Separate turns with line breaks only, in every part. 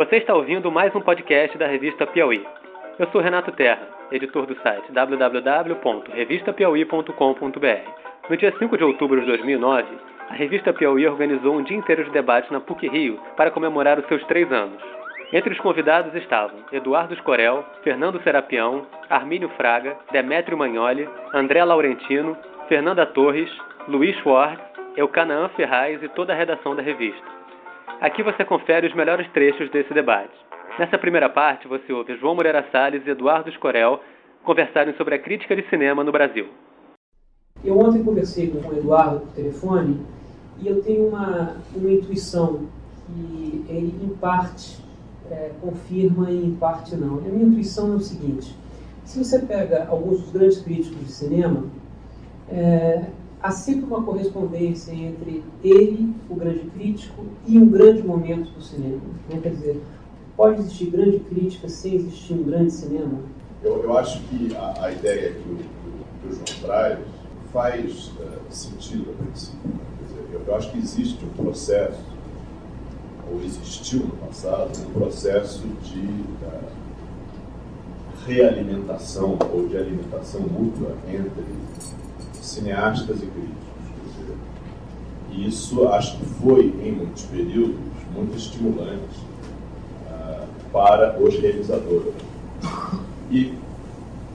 Você está ouvindo mais um podcast da revista Piauí. Eu sou Renato Terra, editor do site www.revistapiauí.com.br. No dia 5 de outubro de 2009, a revista Piauí organizou um dia inteiro de debate na PUC Rio para comemorar os seus três anos. Entre os convidados estavam Eduardo Escorel, Fernando Serapião, Armínio Fraga, Demétrio Magnoli, André Laurentino, Fernanda Torres, Luiz Schwartz, Eucanaã Ferraz e toda a redação da revista. Aqui você confere os melhores trechos desse debate. Nessa primeira parte, você ouve João Moreira Salles e Eduardo Escorel conversarem sobre a crítica de cinema no Brasil.
Eu ontem conversei com o Eduardo por telefone e eu tenho uma, uma intuição que ele, em parte, é, confirma e em parte não. A minha intuição é o seguinte: se você pega alguns dos grandes críticos de cinema, é, há sempre uma correspondência entre ele, o grande crítico, e um grande momento do cinema. Né? Quer dizer, pode existir grande crítica sem existir um grande cinema?
Eu, eu acho que a, a ideia que o, que o, João traz faz uh, sentido a princípio. Dizer, eu, eu acho que existe um processo, ou existiu no passado, um processo de uh, realimentação ou de alimentação mútua entre cineastas e críticos. E isso acho que foi, em muitos períodos, muito estimulante uh, para os realizadores. E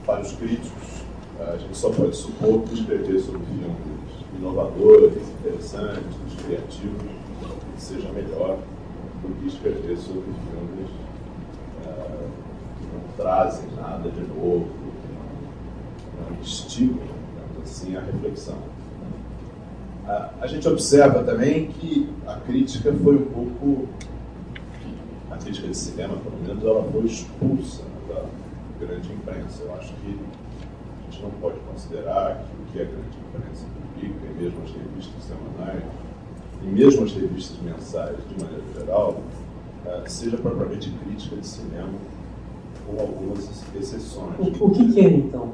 para os críticos, uh, a gente só pode supor que escrever sobre filmes inovadores, interessantes, criativos, seja melhor do que escrever sobre filmes uh, que não trazem nada de novo, que não, não assim a reflexão. A, gente observa também que a crítica foi um pouco, a crítica de cinema, pelo menos, ela foi expulsa da grande imprensa. Eu acho que a gente não pode considerar que o que a grande imprensa publica, e mesmo as revistas semanais, e mesmo as revistas mensais, de maneira geral, eh, seja propriamente crítica de cinema, com algumas exceções.
O, que é, então?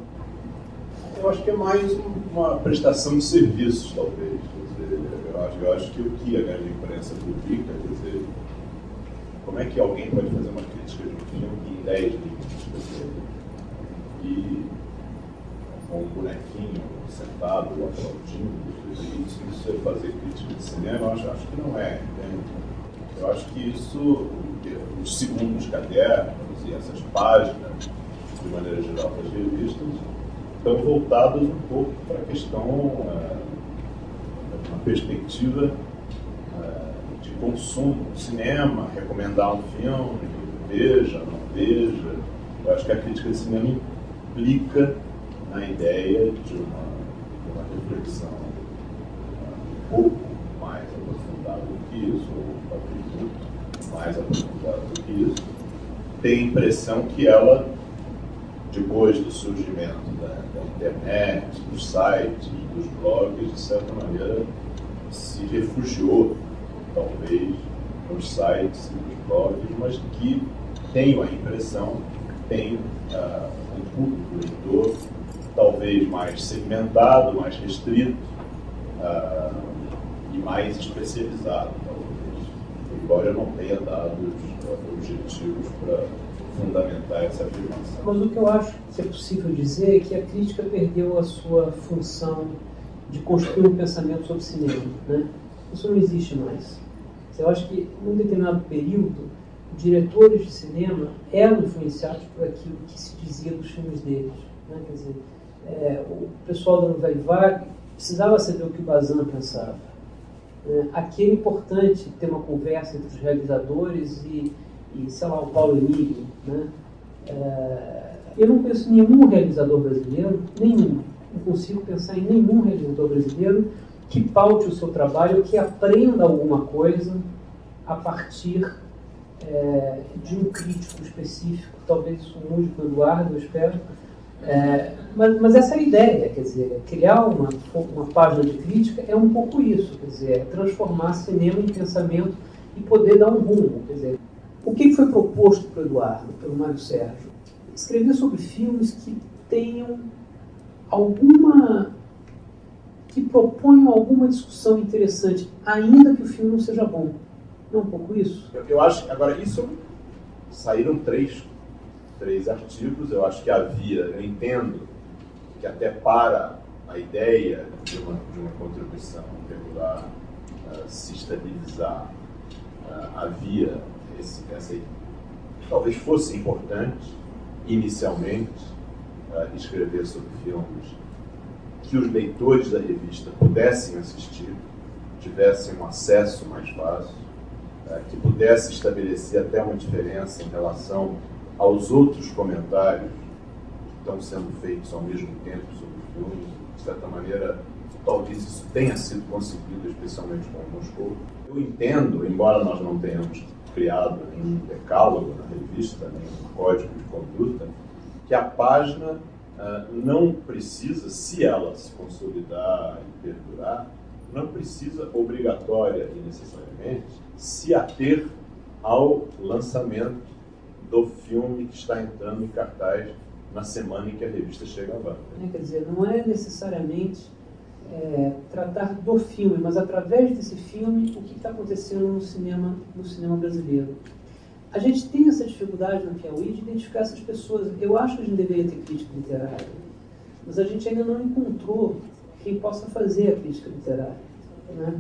Eu acho que é mais uma prestação de serviços, talvez. Dizer, eu, acho, eu acho que o que a grande imprensa publica, quer dizer, como é que alguém pode fazer uma crítica de um filme em 10 linhas? E com um bonequinho sentado aplaudindo, isso, isso é fazer crítica de cinema? Eu acho, acho que não é, entende? Eu acho que isso, os segundos cadernos e essas páginas, de maneira geral, das revistas, estão voltados um pouco para a questão, uh, uma perspectiva uh, de consumo, cinema, recomendar um filme, veja, não veja. Eu acho que a crítica de cinema implica na ideia de uma, de uma reflexão uh, um pouco mais aprofundada do que isso, ou acredito, mais aprofundada do que isso, tem a impressão que ela depois do surgimento da, da, internet, dos sites, dos blogs, de certa maneira se refugiou, talvez, nos sites e nos blogs, mas que tenho a impressão, tem uh, um público leitor talvez mais segmentado, mais restrito uh, e mais especializado, talvez, embora não tenha dados objetivos para fundamentar essa afirmação.
Mas o que eu acho que é possível dizer é que a crítica perdeu a sua função de construir um pensamento sobre cinema. Né? Isso não existe mais. Eu acho que, num determinado período, diretores de cinema eram influenciados por aquilo que se dizia dos filmes deles. Né? Quer dizer, é, o pessoal da Nouvelle Vague precisava saber o que o Bazin pensava. É, aqui é importante ter uma conversa entre os realizadores e e, sei lá, o Paulo Emílio, né? É, eu não conheço nenhum realizador brasileiro, nenhum, não consigo pensar em nenhum realizador brasileiro que paute o seu trabalho, que aprenda alguma coisa a partir é, de um crítico específico, talvez isso mude com o Eduardo, eu espero. É, mas, mas, essa é a ideia, quer dizer, criar uma, uma página de crítica é um pouco isso, quer dizer, é transformar cinema em pensamento e poder dar um rumo, quer dizer, o que foi proposto para Eduardo, pelo Mário Sérgio? Escrever sobre filmes que tenham alguma. que proponham alguma discussão interessante, ainda que o filme não seja bom. Não é um pouco isso?
Eu, eu acho, agora, isso saíram três, três artigos. Eu acho que havia, eu entendo que até para a ideia de uma, de uma contribuição regular uh, se estabilizar, uh, havia esse, essa talvez fosse importante inicialmente uh, escrever sobre filmes que os leitores da revista pudessem assistir, tivessem um acesso mais fácil, uh, que pudesse estabelecer até uma diferença em relação aos outros comentários que estão sendo feitos ao mesmo tempo sobre o filme. De certa maneira, talvez isso tenha sido conseguido, especialmente com Moscou. Eu entendo, embora nós não tenhamos criado nenhum decálogo na revista, nenhum código de conduta, que a página uh, não precisa, se ela se consolidar e perdurar, não precisa obrigatória e necessariamente se ater ao lançamento do filme que está entrando em cartaz na semana em que a revista chega à banca.
É, quer dizer, não é necessariamente é, tratar do filme, mas através desse filme o que está acontecendo no cinema, no cinema brasileiro. A gente tem essa dificuldade no Piauí de identificar essas pessoas. Eu acho que a gente deveria ter crítica literária, mas a gente ainda não encontrou quem possa fazer a crítica literária, né?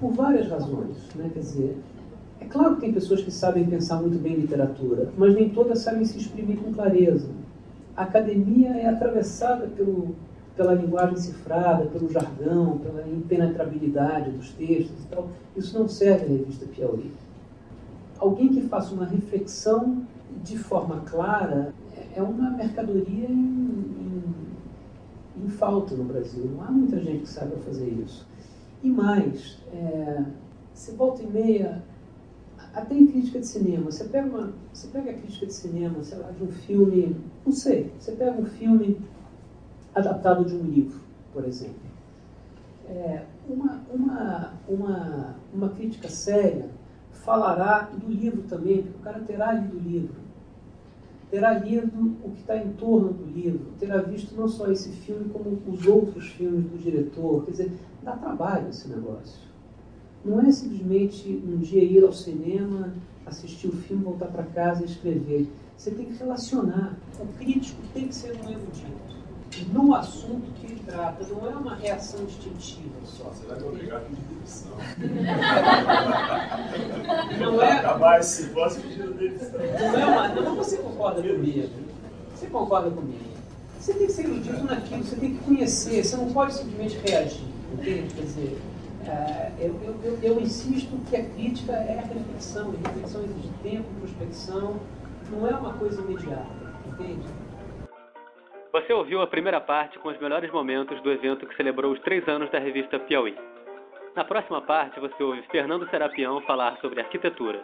por várias razões. Né? Quer dizer, é claro que tem pessoas que sabem pensar muito bem literatura, mas nem todas sabem se exprimir com clareza. A academia é atravessada pelo pela linguagem cifrada, pelo jargão, pela impenetrabilidade dos textos e tal. Isso não serve à revista Piauí. Alguém que faça uma reflexão de forma clara é uma mercadoria em, em, em falta no Brasil. Não há muita gente que saiba fazer isso. E mais, é, se volta e meia, até em crítica de cinema, você pega, uma, você pega a crítica de cinema, sei lá, de um filme, não sei, você pega um filme adaptado de um livro, por exemplo. É, uma, uma, uma, uma crítica séria falará do livro também, porque o cara terá lido o livro, terá lido o que está em torno do livro, terá visto não só esse filme, como os outros filmes do diretor. Quer dizer, dá trabalho esse negócio. Não é simplesmente um dia ir ao cinema, assistir o filme, voltar para casa e escrever. Você tem que relacionar. O crítico tem que ser um erudito no assunto que ele trata. Não é uma reação instintiva só.
Você vai me obrigar a pedir demissão.
não é.
Acabar esse posso pedir demissão.
Não é uma. Não, você concorda comigo. Você concorda comigo. Você tem que ser erudito naquilo, você tem que conhecer, você não pode simplesmente reagir. Entende? Quer dizer. Uh, eu, eu, eu, eu, insisto que a crítica é a reflexão, e reflexão exige tempo, prospecção, não é uma coisa imediata, entende?
Você ouviu a primeira parte com os melhores momentos do evento que celebrou os três anos da revista Piauí. Na próxima parte, você ouve Fernando Serapião falar sobre arquitetura.